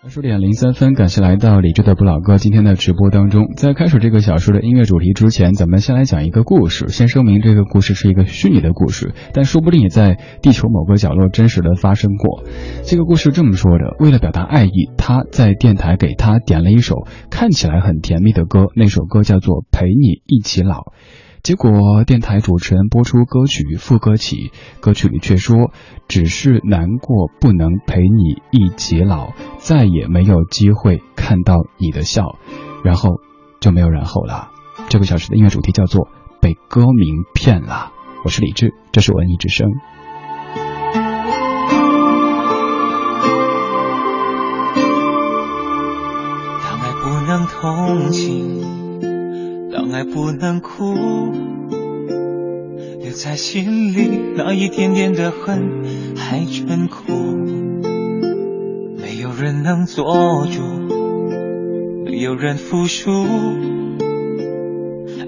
二十点零三分，感谢来到理智的不老哥今天的直播当中。在开始这个小说的音乐主题之前，咱们先来讲一个故事。先声明，这个故事是一个虚拟的故事，但说不定也在地球某个角落真实的发生过。这个故事这么说的：为了表达爱意，他在电台给他点了一首看起来很甜蜜的歌，那首歌叫做《陪你一起老》。结果电台主持人播出歌曲副歌起，歌曲里却说：“只是难过不能陪你一起老，再也没有机会看到你的笑。”然后就没有然后了。这个小时的音乐主题叫做“被歌名骗了”。我是李志，这是文艺之声。当爱不能同情，当爱不能哭，留在心里那一点点的恨还真苦。没有人能做主，没有人服输，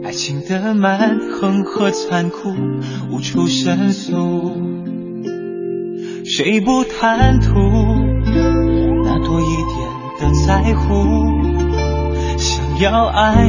爱情的蛮横和残酷无处申诉。谁不贪图那多一点的在乎？想要爱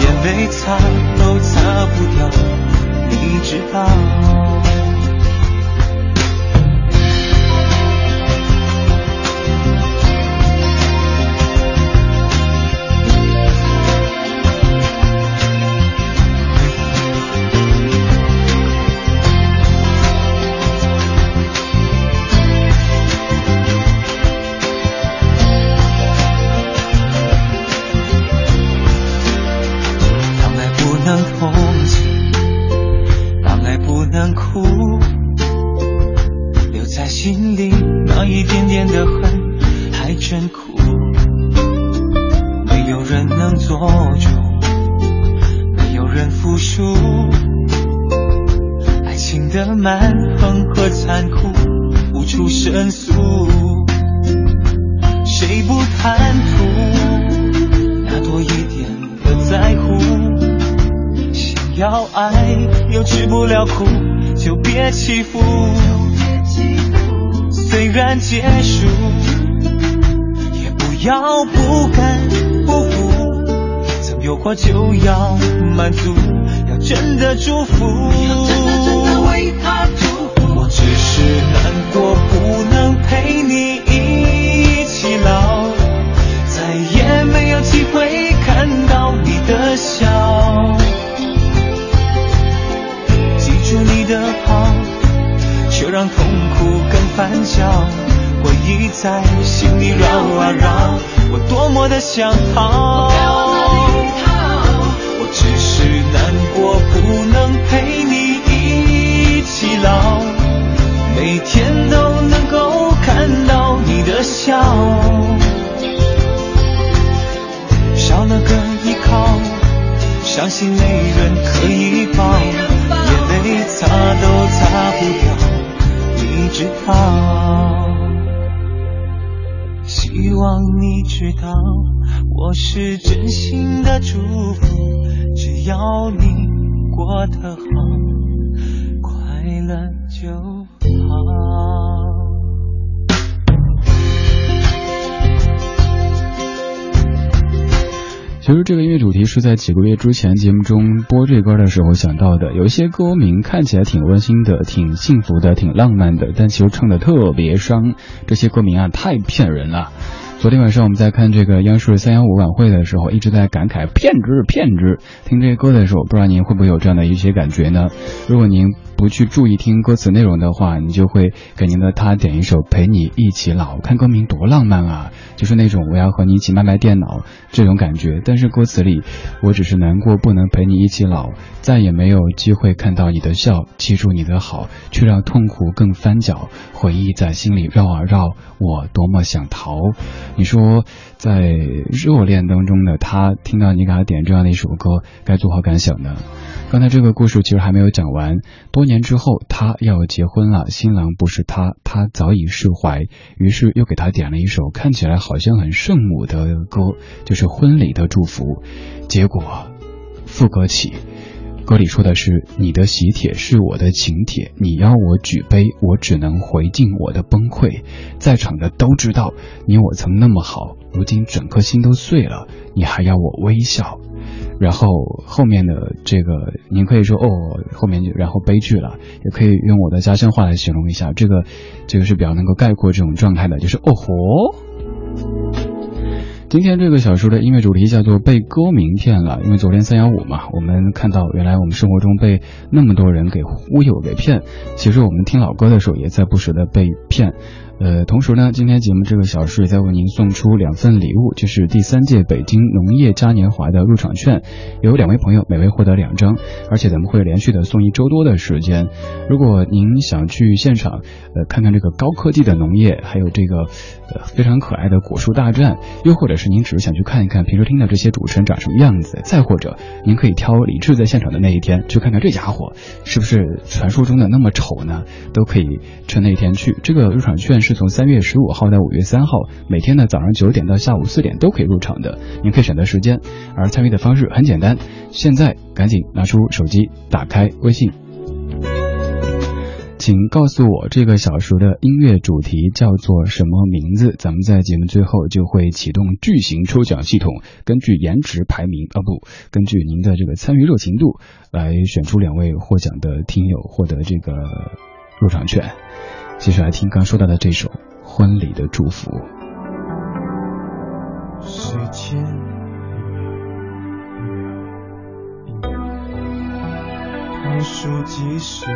眼泪擦都擦不掉，你知道。的蛮横和残酷无处申诉。谁不贪图那多一点的在乎？想要爱又吃不了苦，就别欺负。虽然结束，也不要不甘不服。曾有过就要满足，要真的祝福。我只是难过，不能陪你一起老，再也没有机会看到你的笑。记住你的好，却让痛苦更翻搅，回忆在心里绕啊绕，我多么的想逃。我只是难过，不能陪你老，每天都能够看到你的笑，少了个依靠，伤心没人可以抱，眼泪擦都擦不掉，你知道。希望你知道，我是真心的祝福，只要你过得好，就好。其实这个音乐主题是在几个月之前节目中播这歌的时候想到的。有一些歌名看起来挺温馨的、挺幸福的、挺浪漫的，但其实唱的特别伤。这些歌名啊，太骗人了。昨天晚上我们在看这个央视三幺五晚会的时候，一直在感慨骗子骗子。听这些歌的时候，不知道您会不会有这样的一些感觉呢？如果您不去注意听歌词内容的话，你就会给您的他点一首《陪你一起老》，看歌名多浪漫啊！就是那种我要和你一起卖卖电脑这种感觉。但是歌词里，我只是难过不能陪你一起老，再也没有机会看到你的笑，记住你的好，却让痛苦更翻搅，回忆在心里绕啊绕，我多么想逃。你说，在热恋当中的他听到你给他点这样的一首歌，该作何感想呢？刚才这个故事其实还没有讲完。多年之后，他要结婚了，新郎不是他，他早已释怀，于是又给他点了一首看起来好像很圣母的歌，就是婚礼的祝福。结果，副歌起。歌里说的是：“你的喜帖是我的请帖，你要我举杯，我只能回敬我的崩溃。在场的都知道，你我曾那么好，如今整颗心都碎了，你还要我微笑。”然后后面的这个，您可以说哦，后面就然后悲剧了，也可以用我的家乡话来形容一下，这个这个是比较能够概括这种状态的，就是哦吼。今天这个小说的音乐主题叫做被歌名骗了，因为昨天三幺五嘛，我们看到原来我们生活中被那么多人给忽悠给骗，其实我们听老歌的时候也在不时的被骗。呃，同时呢，今天节目这个小时也在为您送出两份礼物，就是第三届北京农业嘉年华的入场券，有两位朋友每位获得两张，而且咱们会连续的送一周多的时间。如果您想去现场，呃，看看这个高科技的农业，还有这个呃非常可爱的果树大战，又或者是您只是想去看一看平时听的这些主持人长什么样子，再或者您可以挑李志在现场的那一天去看看这家伙是不是传说中的那么丑呢？都可以趁那天去。这个入场券。是从三月十五号到五月三号，每天呢早上九点到下午四点都可以入场的，您可以选择时间。而参与的方式很简单，现在赶紧拿出手机，打开微信，请告诉我这个小时的音乐主题叫做什么名字？咱们在节目最后就会启动巨型抽奖系统，根据颜值排名啊不，根据您的这个参与热情度来选出两位获奖的听友，获得这个入场券。继续来听刚说到的这首婚礼的祝福。时间倒数计时，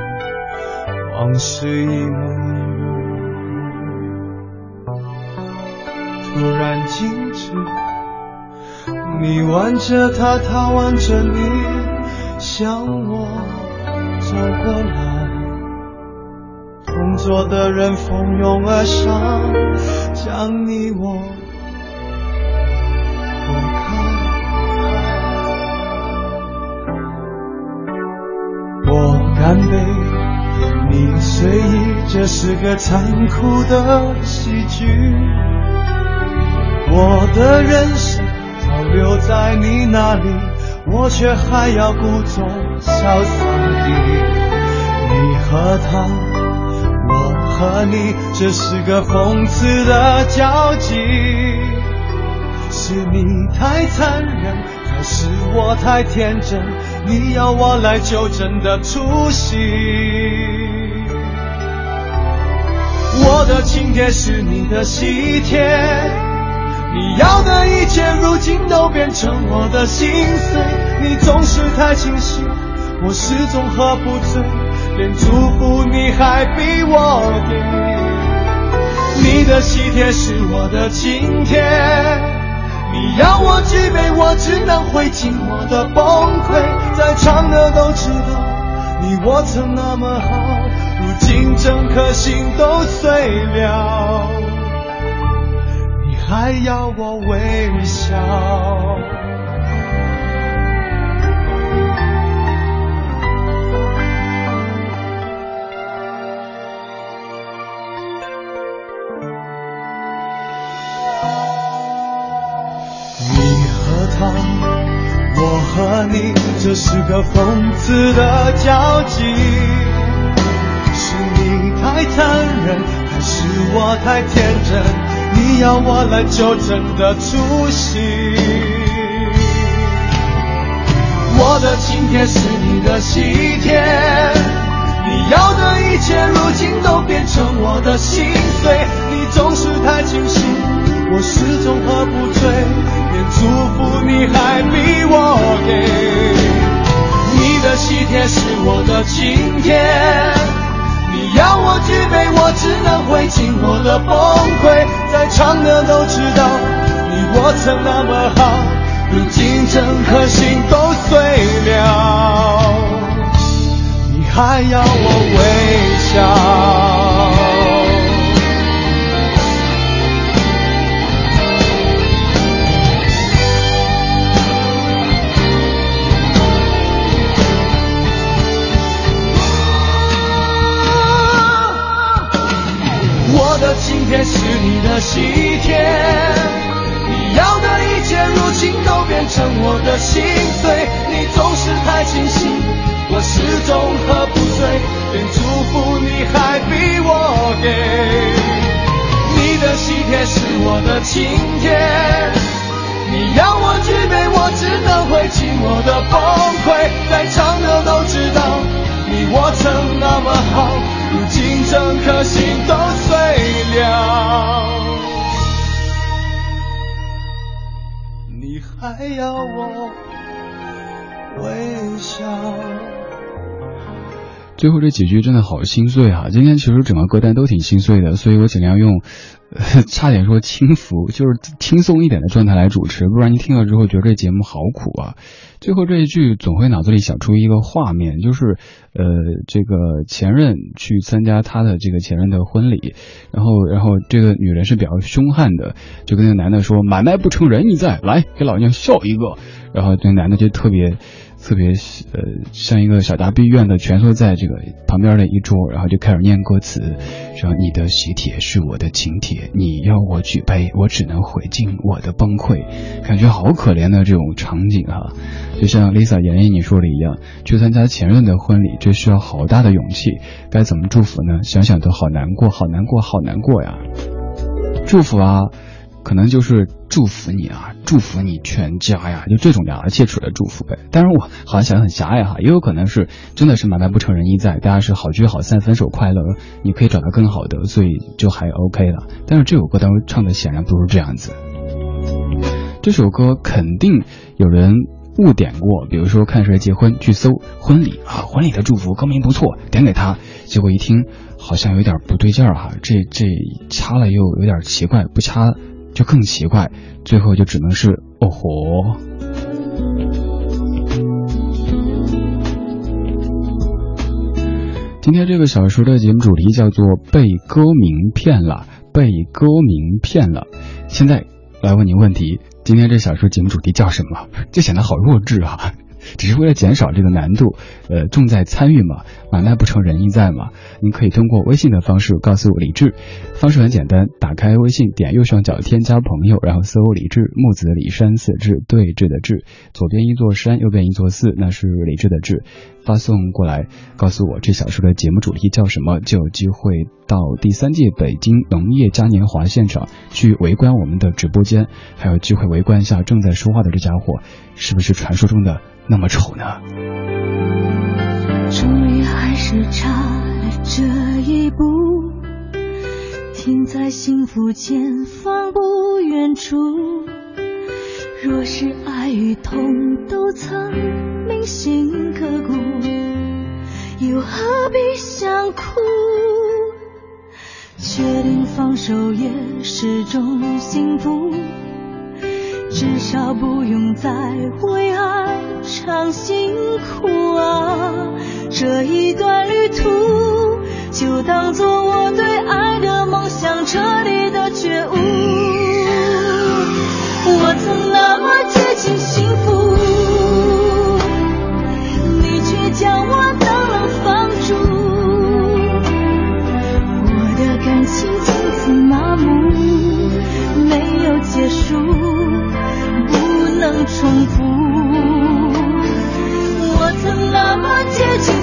往事一幕一幕，突然静止。你挽着他，他挽着你，向我走过来。工作的人蜂拥而上，将你我隔开。我干杯，你随意，这是个残酷的喜剧。我的人生早留在你那里，我却还要故作潇洒地，你和他。和你，这是个讽刺的交集。是你太残忍，还是我太天真？你要我来纠正的出息。我的请帖是你的喜帖，你要的一切如今都变成我的心碎。你总是太清醒，我始终喝不醉。连祝福你还比我给，你的喜帖是我的请帖，你要我举杯，我只能回敬我的崩溃。在场的都知道，你我曾那么好，如今整颗心都碎了，你还要我微笑。这是个讽刺的交集。是你太残忍，还是我太天真？你要我来纠正的出息。我的今天是你的西天，你要的一切如今都变成我的心碎。你总是太清醒，我始终喝不醉，连祝福你还比我给。你的西天是我的晴天，你要我举杯，我只能会尽我的崩溃。在场的都知道，你我曾那么好。如今整颗心都碎了，你还要我微笑？你的西天。要的一切，如今都变成我的心碎。你总是太清醒，我始终喝不醉，连祝福你还比我给。你的喜帖是我的晴天，你要我举杯，我只能会尽我的崩溃。在场的都知道，你我曾那么好，如今整颗心都碎了。还要我微笑。最后这几句真的好心碎啊！今天其实整个歌单都挺心碎的，所以我尽量用。差点说轻浮，就是轻松一点的状态来主持，不然你听了之后觉得这节目好苦啊。最后这一句总会脑子里想出一个画面，就是呃，这个前任去参加他的这个前任的婚礼，然后然后这个女人是比较凶悍的，就跟那个男的说：“买卖不成仁义在，来给老娘笑一个。”然后这男的就特别。特别呃像一个小大逼院的蜷缩在这个旁边的一桌，然后就开始念歌词，说你的喜帖是我的请帖，你要我举杯，我只能回敬我的崩溃，感觉好可怜的这种场景哈，就像 Lisa 妍妍你说的一样，去参加前任的婚礼，这需要好大的勇气，该怎么祝福呢？想想都好难过，好难过，好难过呀！祝福啊！可能就是祝福你啊，祝福你全家呀，就这种两而切齿的祝福呗。当然我好像想的很狭隘哈，也有可能是真的是买卖不成仁义在，大家是好聚好散，分手快乐，你可以找到更好的，所以就还 OK 了。但是这首歌当中唱的显然不是这样子，这首歌肯定有人误点过，比如说看谁结婚去搜婚礼啊，婚礼的祝福歌名不错，点给他，结果一听好像有点不对劲儿哈，这这掐了又有点奇怪，不掐。就更奇怪，最后就只能是哦豁。今天这个小说的节目主题叫做“被歌名骗了”，被歌名骗了。现在来问您问题：今天这小说节目主题叫什么？就显得好弱智啊！只是为了减少这个难度，呃，重在参与嘛，买卖不成仁义在嘛。您可以通过微信的方式告诉我李志，方式很简单，打开微信，点右上角添加朋友，然后搜李志，木子李山四志对峙的志，左边一座山，右边一座寺，那是李志的志。发送过来，告诉我这小说的节目主题叫什么，就有机会到第三届北京农业嘉年华现场去围观我们的直播间，还有机会围观一下正在说话的这家伙，是不是传说中的？那么丑呢？终于还是差了这一步，停在幸福前方不远处。若是爱与痛都曾铭心刻骨，又何必想哭？确定放手也是种幸福。至少不用再为爱尝辛苦啊！这一段旅途，就当做我对爱的梦想彻底的觉悟。我曾那么接近幸福，你却将我冷冷放逐。我的感情从此麻木，没有结束。重复，我曾那么接近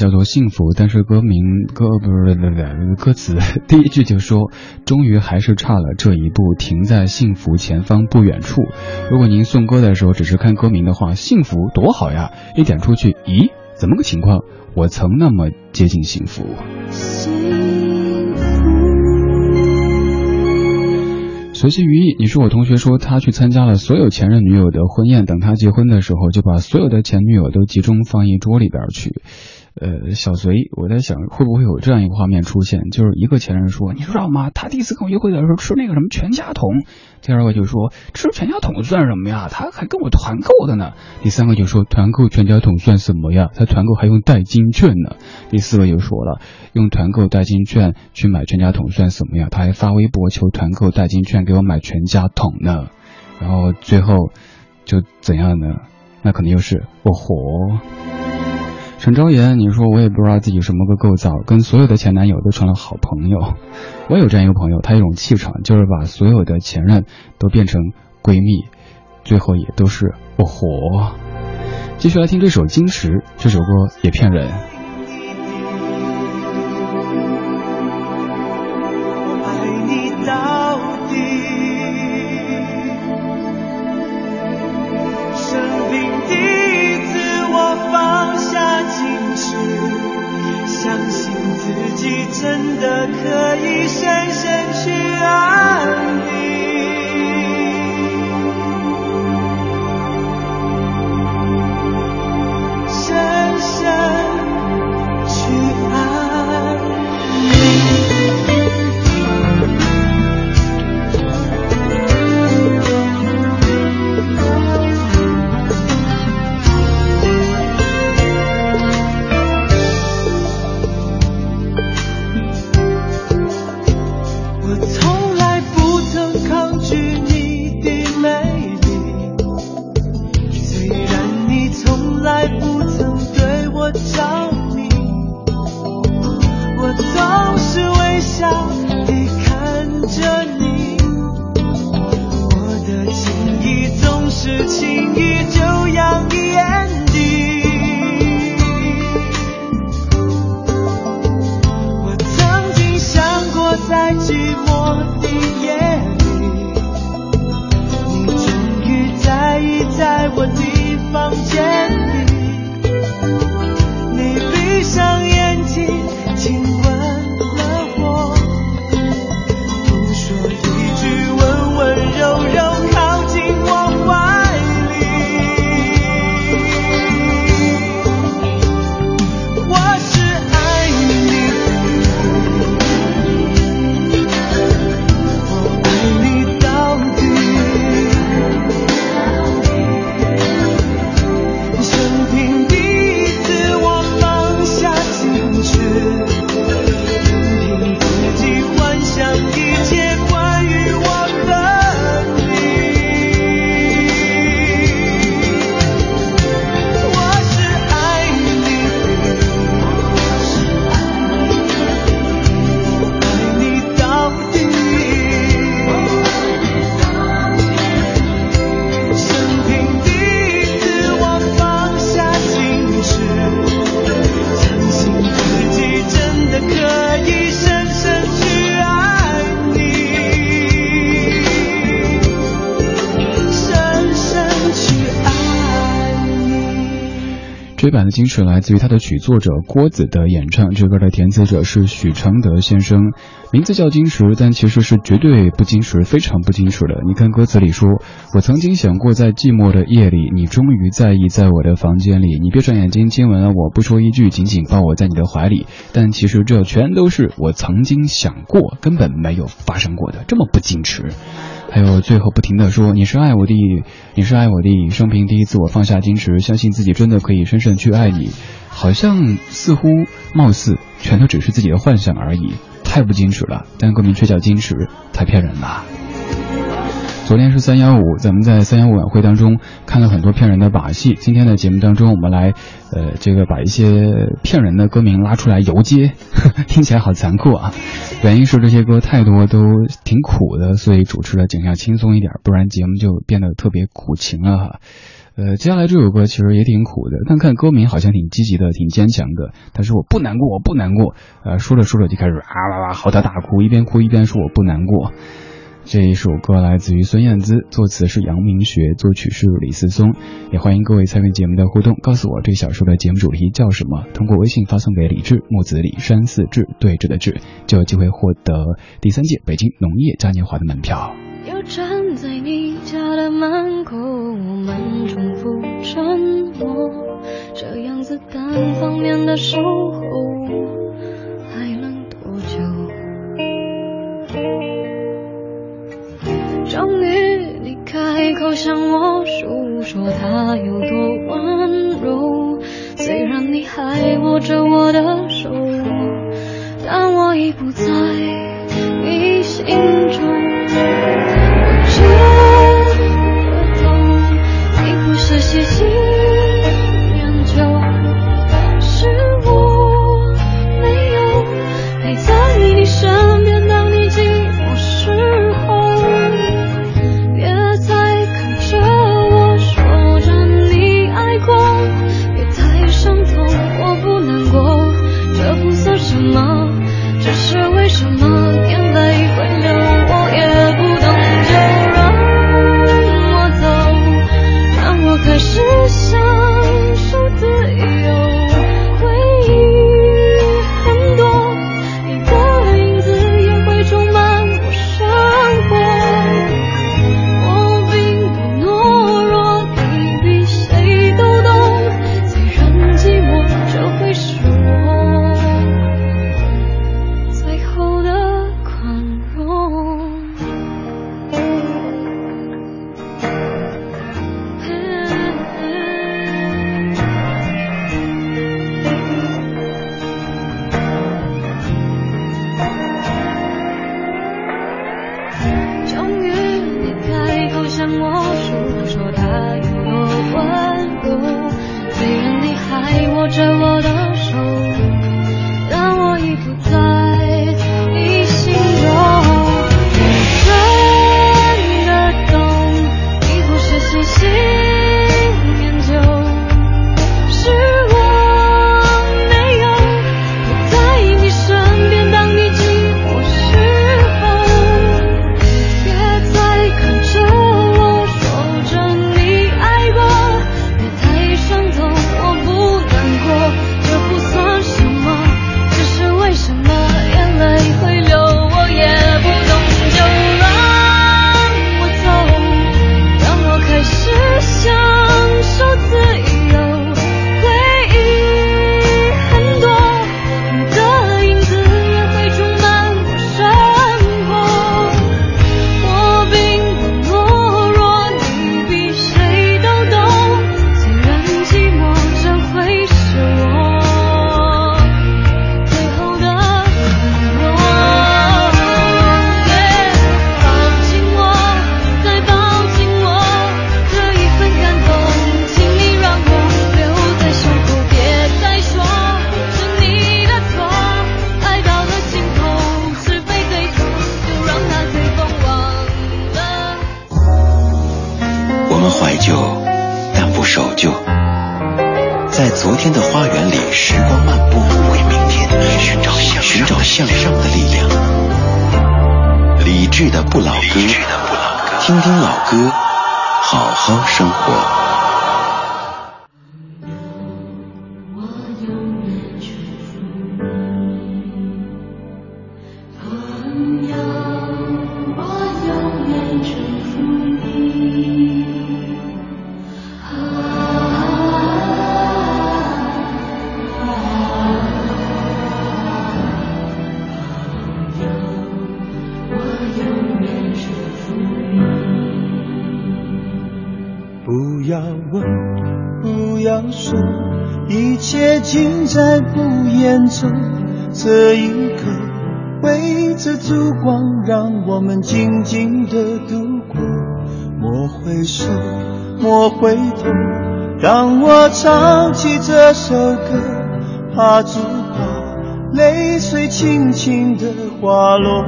叫做《幸福》，但是歌名歌不是不是歌词第一句就说，终于还是差了这一步，停在幸福前方不远处。如果您送歌的时候只是看歌名的话，幸福多好呀！一点出去，咦，怎么个情况？我曾那么接近幸福。幸福。随心于意，你说我同学说他去参加了所有前任女友的婚宴，等他结婚的时候就把所有的前女友都集中放一桌里边去。呃，小隋，我在想会不会有这样一个画面出现，就是一个前任说，你知道吗？他第一次跟我约会的时候吃那个什么全家桶，第二个就说吃全家桶算什么呀？他还跟我团购的呢。第三个就说团购全家桶算什么呀？他团购还用代金券呢。第四个又说了，用团购代金券去买全家桶算什么呀？他还发微博求团购代金券给我买全家桶呢。然后最后就怎样呢？那肯定又是我活。陈昭言，你说我也不知道自己什么个构造，跟所有的前男友都成了好朋友。我有这样一个朋友，他有种气场，就是把所有的前任都变成闺蜜，最后也都是我活。继续来听这首《金石》，这首歌也骗人。版的矜持来自于他的曲作者郭子的演唱，这歌的填词者是许承德先生，名字叫矜持，但其实是绝对不矜持，非常不矜持的。你看歌词里说：“我曾经想过，在寂寞的夜里，你终于在意，在我的房间里，你闭上眼睛亲吻了我，不说一句，紧紧抱我在你的怀里。”但其实这全都是我曾经想过，根本没有发生过的，这么不矜持。还有最后不停的说你是爱我的，你是爱我的，生平第一次我放下矜持，相信自己真的可以深深去爱你，好像似乎貌似全都只是自己的幻想而已，太不矜持了，但歌名却叫矜持，太骗人了。昨天是三幺五，咱们在三幺五晚会当中看了很多骗人的把戏。今天的节目当中，我们来，呃，这个把一些骗人的歌名拉出来游街，听起来好残酷啊！原因是这些歌太多都挺苦的，所以主持的尽量轻松一点，不然节目就变得特别苦情了哈。呃，接下来这首歌其实也挺苦的，但看歌名好像挺积极的，挺坚强的。他说我不难过，我不难过。呃，说着说着就开始啊哇哇嚎啕大哭，一边哭一边说我不难过。这一首歌来自于孙燕姿，作词是杨明学，作曲是李思松。也欢迎各位参与节目的互动，告诉我这小说的节目主题叫什么？通过微信发送给李志，木子李山寺志对峙的志，就有机会获得第三届北京农业嘉年华的门票。又站在你家的门口，我们重复沉默，这样子单方面的守候，还能多久？终于，你开口向我诉说他有多温柔。虽然你还握着我的手，但我已不在你心中。烛光，让我们静静的度过。莫回首，莫回头。当我唱起这首歌，怕只怕泪水轻轻的滑落。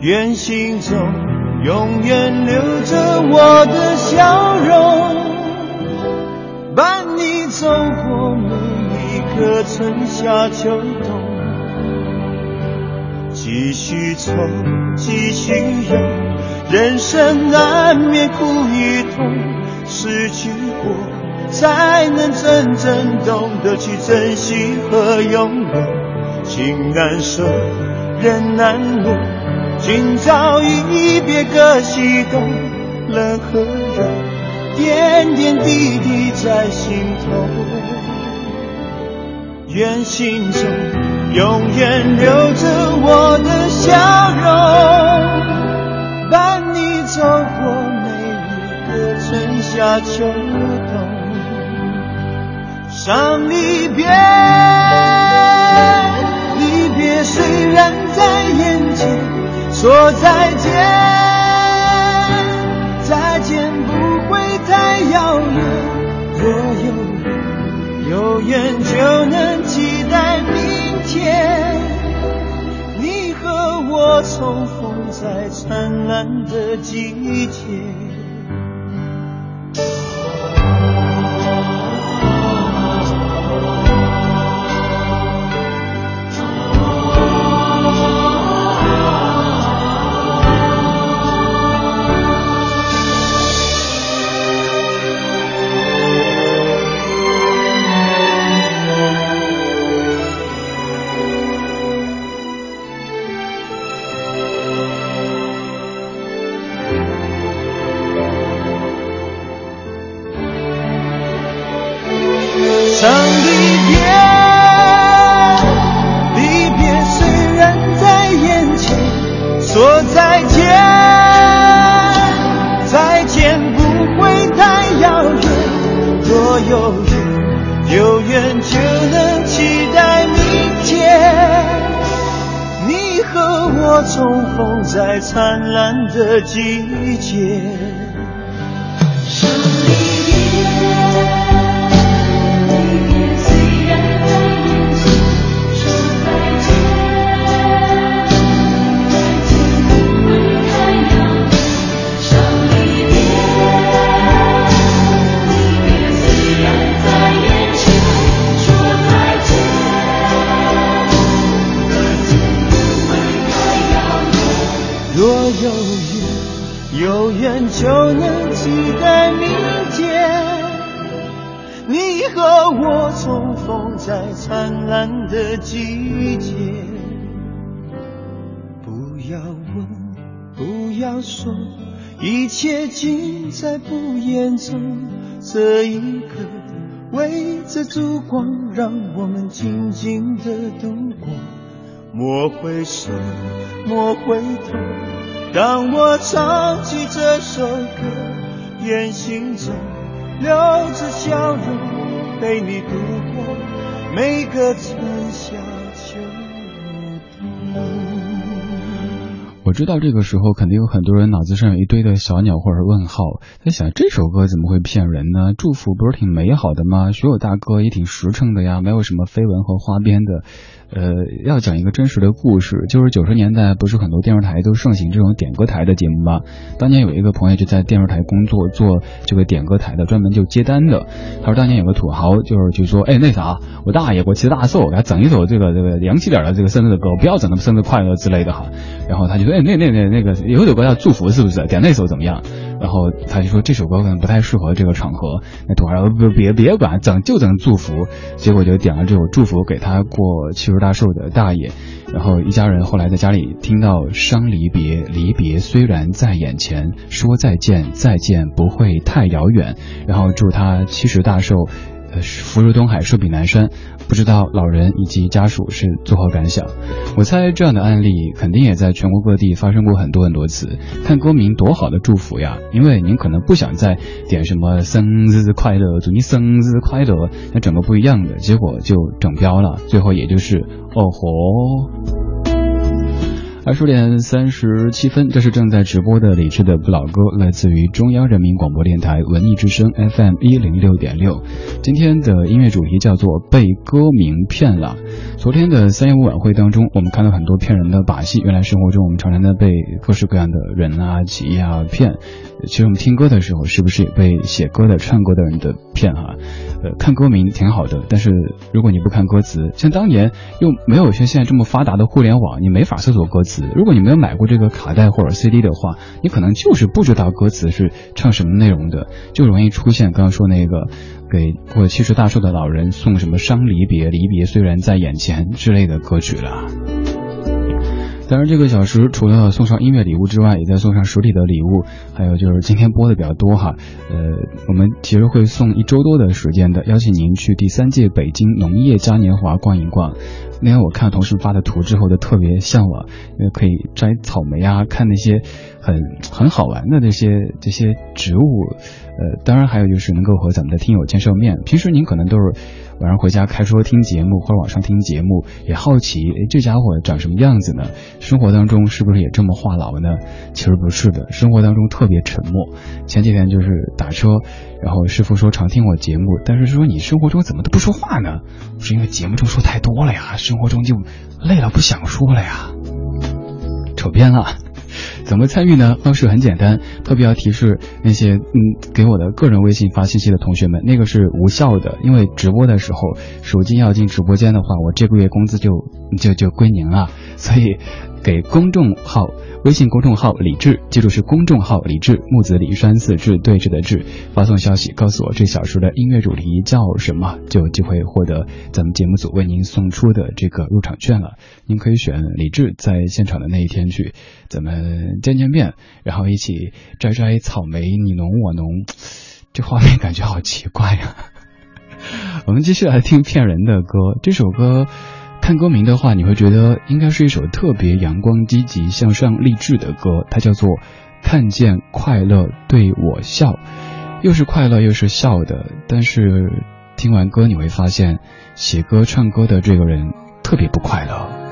愿心中。永远留着我的笑容，伴你走过每一个春夏秋冬。继续走，继续游，人生难免苦与痛，失去过才能真正懂得去珍惜和拥有。情难舍，人难留。今朝一别各西东，冷和热，点点滴滴在心头。愿心中永远留着我的笑容，伴你走过每一个春夏秋冬。伤离别，离别虽然在眼前。说再见，再见不会太遥远。若有有缘，就能重逢在灿烂的季节。莫回首，莫回头。当我唱起这首歌，愿心中留着笑容，陪你度过每个春。夏知道这个时候肯定有很多人脑子上有一堆的小鸟或者问号，在想这首歌怎么会骗人呢？祝福不是挺美好的吗？学友大哥也挺实诚的呀，没有什么绯闻和花边的。呃，要讲一个真实的故事，就是九十年代不是很多电视台都盛行这种点歌台的节目吗？当年有一个朋友就在电视台工作，做这个点歌台的，专门就接单的。他说当年有个土豪，就是就说，哎，那啥，我大爷我骑大寿，给他整一首这个这个洋气点的这个生日的歌，不要整那么生日快乐之类的哈。然后他就说，哎，那那那那个有首歌叫祝福，是不是？点那首怎么样？然后他就说这首歌可能不太适合这个场合。那土豪说不别别管，整就整祝福。结果就点了这首祝福给他过七十大寿的大爷。然后一家人后来在家里听到伤离别，离别虽然在眼前，说再见再见不会太遥远。然后祝他七十大寿。福如东海，寿比南山，不知道老人以及家属是作何感想？我猜这样的案例肯定也在全国各地发生过很多很多次。看歌名多好的祝福呀！因为您可能不想再点什么生日快乐，祝你生日快乐，那整个不一样的结果就整标了，最后也就是哦吼。二十点三十七分，这是正在直播的李志的不老歌，来自于中央人民广播电台文艺之声 FM 一零六点六。今天的音乐主题叫做被歌名骗了。昨天的三幺五晚会当中，我们看到很多骗人的把戏。原来生活中我们常常的被各式各样的人啊、企业啊骗。其实我们听歌的时候，是不是也被写歌的、唱歌的人的骗哈？呃，看歌名挺好的，但是如果你不看歌词，像当年又没有像现在这么发达的互联网，你没法搜索歌词。如果你没有买过这个卡带或者 CD 的话，你可能就是不知道歌词是唱什么内容的，就容易出现刚刚说那个给过七十大寿的老人送什么伤离别、离别虽然在眼前之类的歌曲了。当然，这个小时除了送上音乐礼物之外，也在送上实体的礼物。还有就是今天播的比较多哈，呃，我们其实会送一周多的时间的，邀请您去第三届北京农业嘉年华逛一逛。那天我看同事发的图之后，就特别向往，因为可以摘草莓啊，看那些很很好玩的这些这些植物。呃，当然还有就是能够和咱们的听友见上面。平时您可能都是。晚上回家开车听节目或者网上听节目，也好奇，哎，这家伙长什么样子呢？生活当中是不是也这么话痨呢？其实不是的，生活当中特别沉默。前几天就是打车，然后师傅说常听我节目，但是说你生活中怎么都不说话呢？是因为节目中说太多了呀，生活中就累了不想说了呀，扯偏了。怎么参与呢？方式很简单，特别要提示那些嗯给我的个人微信发信息的同学们，那个是无效的，因为直播的时候手机要进直播间的话，我这个月工资就就就归您了，所以。给公众号微信公众号李志，记住是公众号李志木子李山四志对峙的志，发送消息告诉我这小说的音乐主题叫什么，就有机会获得咱们节目组为您送出的这个入场券了。您可以选李志在现场的那一天去，咱们见见面，然后一起摘摘草莓，你侬我侬，这画面感觉好奇怪呀。我们继续来听骗人的歌，这首歌。看歌名的话，你会觉得应该是一首特别阳光、积极向上、励志的歌。它叫做《看见快乐对我笑》，又是快乐又是笑的。但是听完歌，你会发现写歌、唱歌的这个人特别不快乐。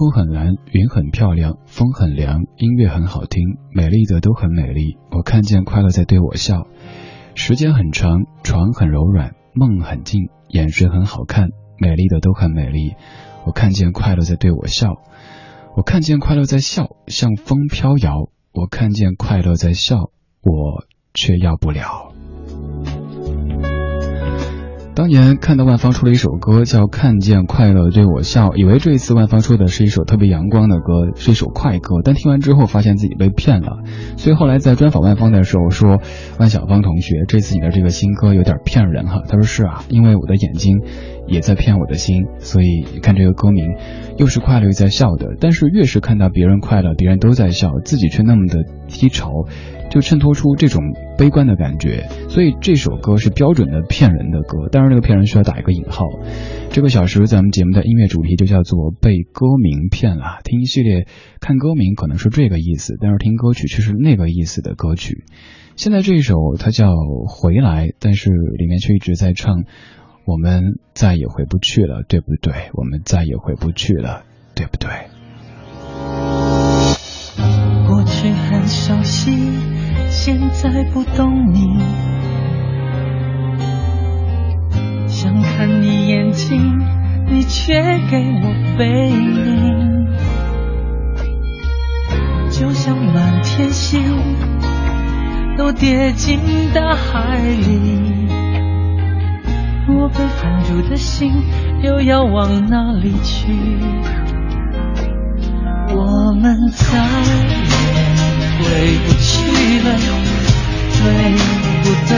空很蓝，云很漂亮，风很凉，音乐很好听，美丽的都很美丽。我看见快乐在对我笑。时间很长，床很柔软，梦很静，眼神很好看，美丽的都很美丽。我看见快乐在对我笑。我看见快乐在笑，像风飘摇。我看见快乐在笑，我却要不了。当年看到万芳出了一首歌，叫《看见快乐对我笑》，以为这一次万芳出的是一首特别阳光的歌，是一首快歌。但听完之后，发现自己被骗了。所以后来在专访万芳的时候说：“万小芳同学，这次你的这个新歌有点骗人哈。”他说：“是啊，因为我的眼睛也在骗我的心，所以看这个歌名，又是快乐又在笑的。但是越是看到别人快乐，别人都在笑，自己却那么的低潮。”就衬托出这种悲观的感觉，所以这首歌是标准的骗人的歌。当然，这个骗人需要打一个引号。这个小时咱们节目的音乐主题就叫做被歌名骗了。听一系列看歌名可能是这个意思，但是听歌曲却是那个意思的歌曲。现在这一首它叫回来，但是里面却一直在唱我们再也回不去了，对不对？我们再也回不去了，对不对？过去很熟悉。现在不懂你，想看你眼睛，你却给我背影，就像满天星都跌进大海里，我被放逐的心又要往哪里去？我们再也。回不去了，对不对？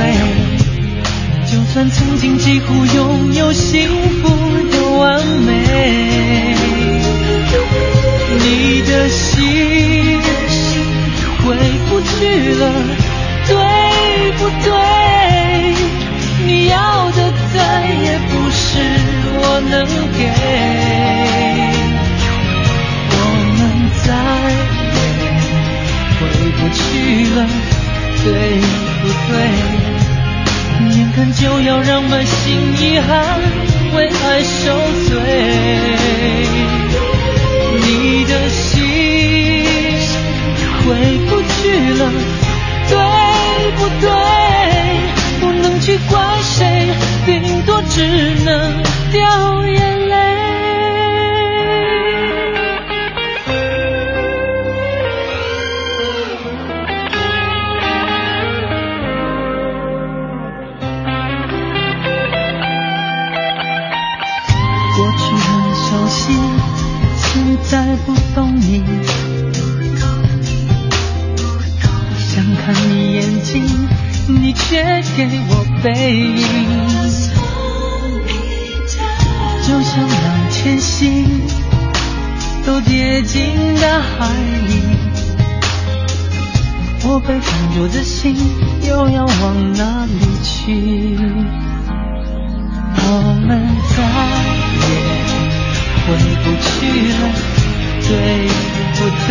就算曾经几乎拥有幸福的完美，你的心回不去了，对不对？你要的再也不是我能给，我们再也。回不去了，对不对？眼看就要让满心遗憾为爱受罪，你的心回不去了，对不对？怪谁，顶多只能掉眼背影，就像两千星都跌进大海里，我被放逐的心又要往哪里去？我们再也回不去了。对不对？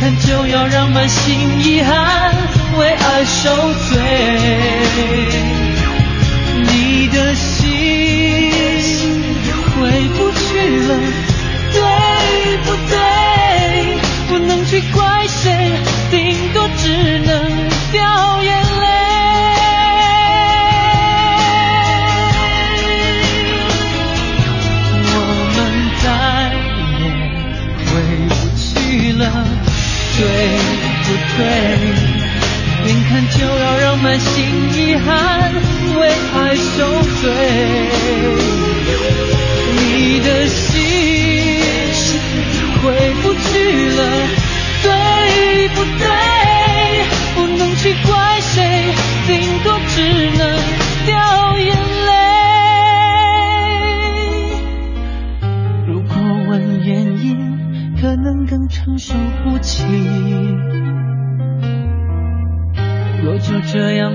看就要让满心遗憾为爱受罪，你的醉？眼看就要让满心遗憾为爱受罪，你的心回不去了，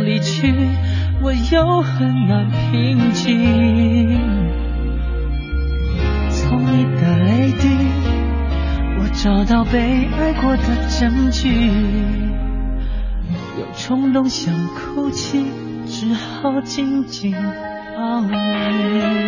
离去，我又很难平静。从你的泪滴，我找到被爱过的证据。有冲动想哭泣，只好紧紧抱你。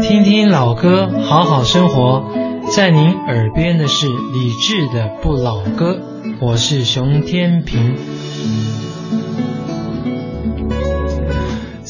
听听老歌，好好生活。在您耳边的是李志的《不老歌》，我是熊天平。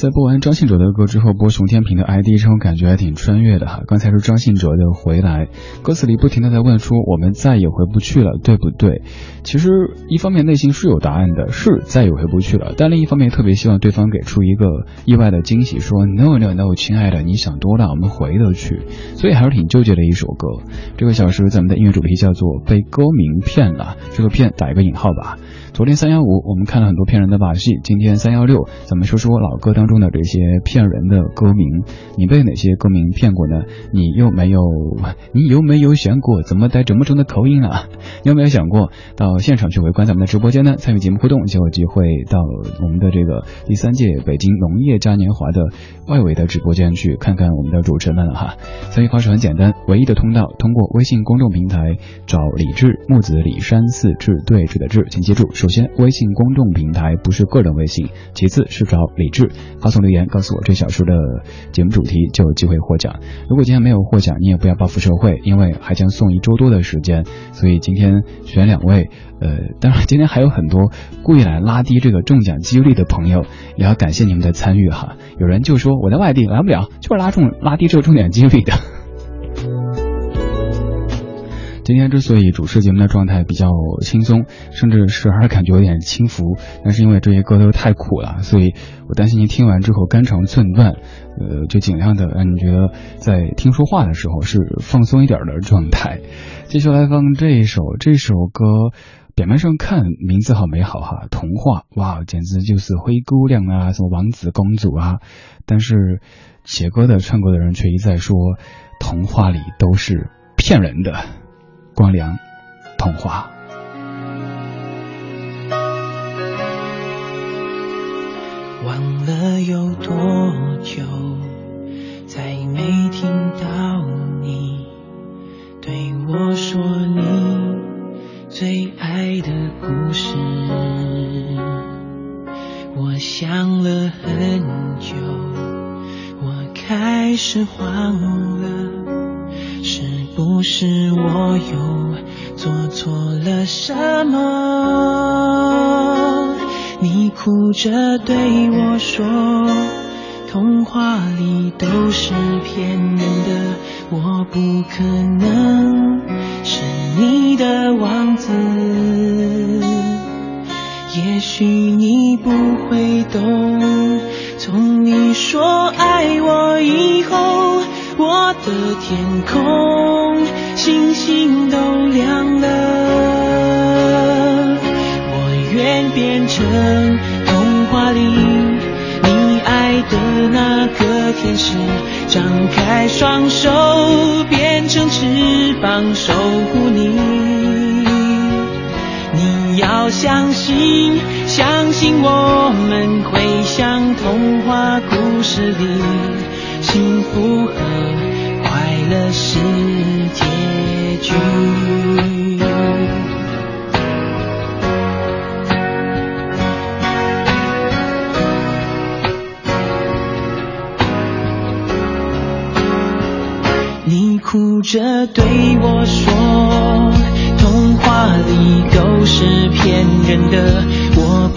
在播完张信哲的歌之后，播熊天平的 ID，这种感觉还挺穿越的哈。刚才是张信哲的《回来》，歌词里不停的在问说我们再也回不去了，对不对？其实一方面内心是有答案的，是再也回不去了，但另一方面特别希望对方给出一个意外的惊喜，说 No No No，亲爱的，你想多了，我们回得去。所以还是挺纠结的一首歌。这个小时咱们的音乐主题叫做被歌名骗了，这个骗打一个引号吧。昨天三幺五，我们看了很多骗人的把戏。今天三幺六，咱们说说老歌当中的这些骗人的歌名。你被哪些歌名骗过呢？你又没有？你有没有想过怎么带这么重的口音啊？你有没有想过到现场去围观咱们的直播间呢？参与节目互动就有机会到我们的这个第三届北京农业嘉年华的外围的直播间去看看我们的主持人们了哈。参与方式很简单，唯一的通道通过微信公众平台找李志木子李山寺志对峙的志，请记住。首先，微信公众平台不是个人微信；其次是找李志，发送留言告诉我这小说的节目主题，就有机会获奖。如果今天没有获奖，你也不要报复社会，因为还将送一周多的时间。所以今天选两位，呃，当然今天还有很多故意来拉低这个中奖几率的朋友，也要感谢你们的参与哈。有人就说我在外地来不了，就是拉中拉低这个中奖几率的。今天之所以主持节目的状态比较轻松，甚至时而感觉有点轻浮，那是因为这些歌都太苦了，所以我担心您听完之后肝肠寸断，呃，就尽量的让你觉得在听说话的时候是放松一点的状态。继续来放这一首，这首歌表面上看名字好美好哈，童话哇，简直就是灰姑娘啊，什么王子公主啊，但是写歌的唱歌的人却一再说，童话里都是骗人的。光良童话。忘了有多久，再没听到你对我说你最爱的故事。我想了很久，我开始慌了。不是我又做错了什么？你哭着对我说，童话里都是骗人的，我不可能是你的王子。也许你不会懂，从你说爱我以后。我的天空，星星都亮了。我愿变成童话里你爱的那个天使，张开双手变成翅膀守护你。你要相信，相信我们会像童话故事里。幸福和快乐是结局。你哭着对我说，童话里都是骗人的，我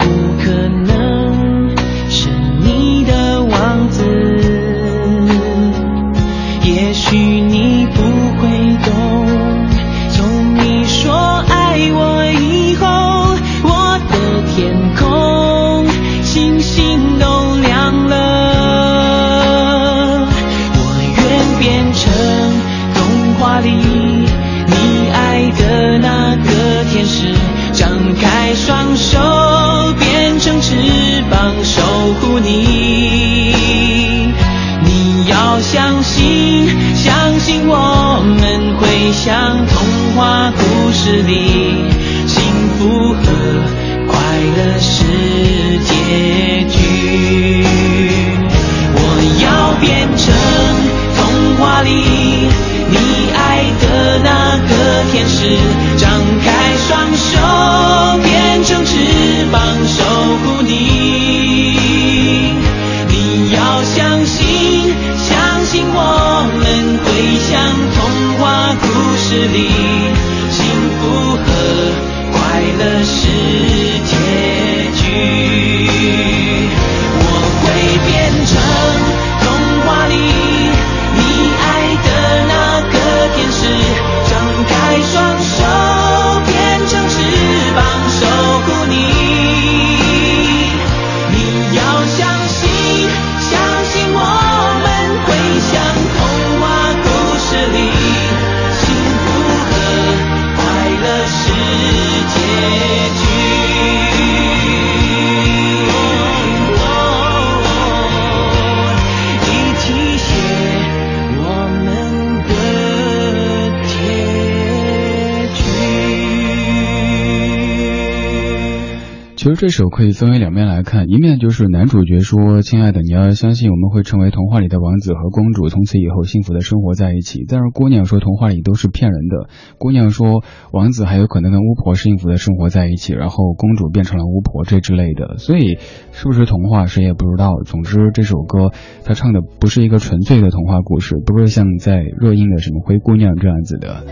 这首可以分为两面来看，一面就是男主角说：“亲爱的，你要相信我们会成为童话里的王子和公主，从此以后幸福的生活在一起。”但是姑娘说童话里都是骗人的，姑娘说王子还有可能跟巫婆幸福的生活在一起，然后公主变成了巫婆这之类的。所以是不是童话谁也不知道。总之这首歌他唱的不是一个纯粹的童话故事，不是像在热映的什么灰姑娘这样子的。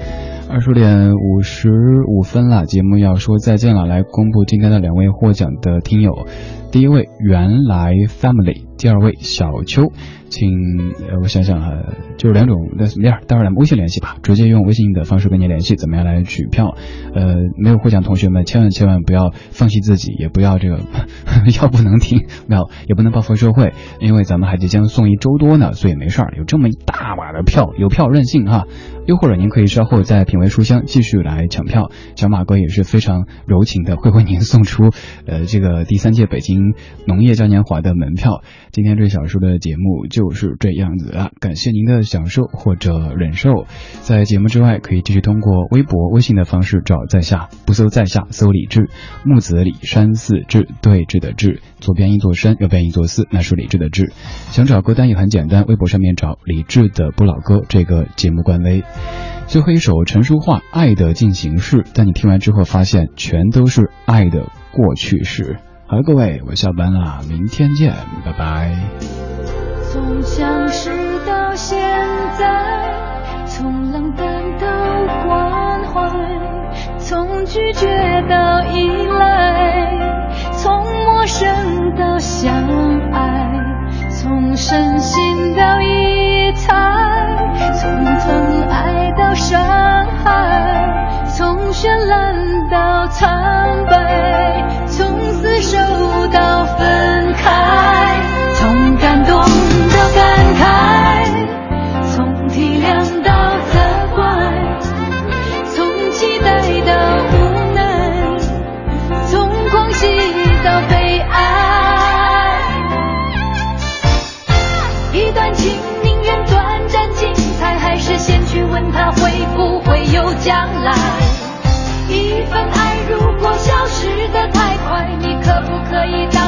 二十点五十五分了，节目要说再见了，来公布今天的两位获奖讲的听友。第一位原来 family，第二位小秋，请呃我想想哈，就是两种那什么样，待会儿咱们微信联系吧，直接用微信的方式跟你联系，怎么样来取票？呃，没有获奖同学们千万千万不要放弃自己，也不要这个 药不能停，没有也不能报复社会，因为咱们还即将送一周多呢，所以没事儿，有这么一大把的票，有票任性哈。又或者您可以稍后在品味书香继续来抢票，小马哥也是非常柔情的，会为您送出呃这个第三届北京农业嘉年华的门票。今天这小说的节目就是这样子啊，感谢您的享受或者忍受。在节目之外，可以继续通过微博、微信的方式找在下，不搜在下，搜李志，木子李山寺志，对峙的志，左边一座山，右边一座寺，那是李志的志。想找歌单也很简单，微博上面找李志的不老歌这个节目官微。最后一首陈淑桦《爱的进行式》，但你听完之后发现全都是爱的过去式。好，各位，我下班了，明天见，拜拜。从相识到现在，从冷淡到关怀，从拒绝到依赖，从陌生到相爱，从深信到疑猜，从疼爱到伤害，绚烂到苍白，从厮守到分开，从感动到感慨，从体谅到责怪，从期待到无奈，从狂喜到悲哀。一段情宁愿短暂精彩，还是先去问他会不会有将来？可以。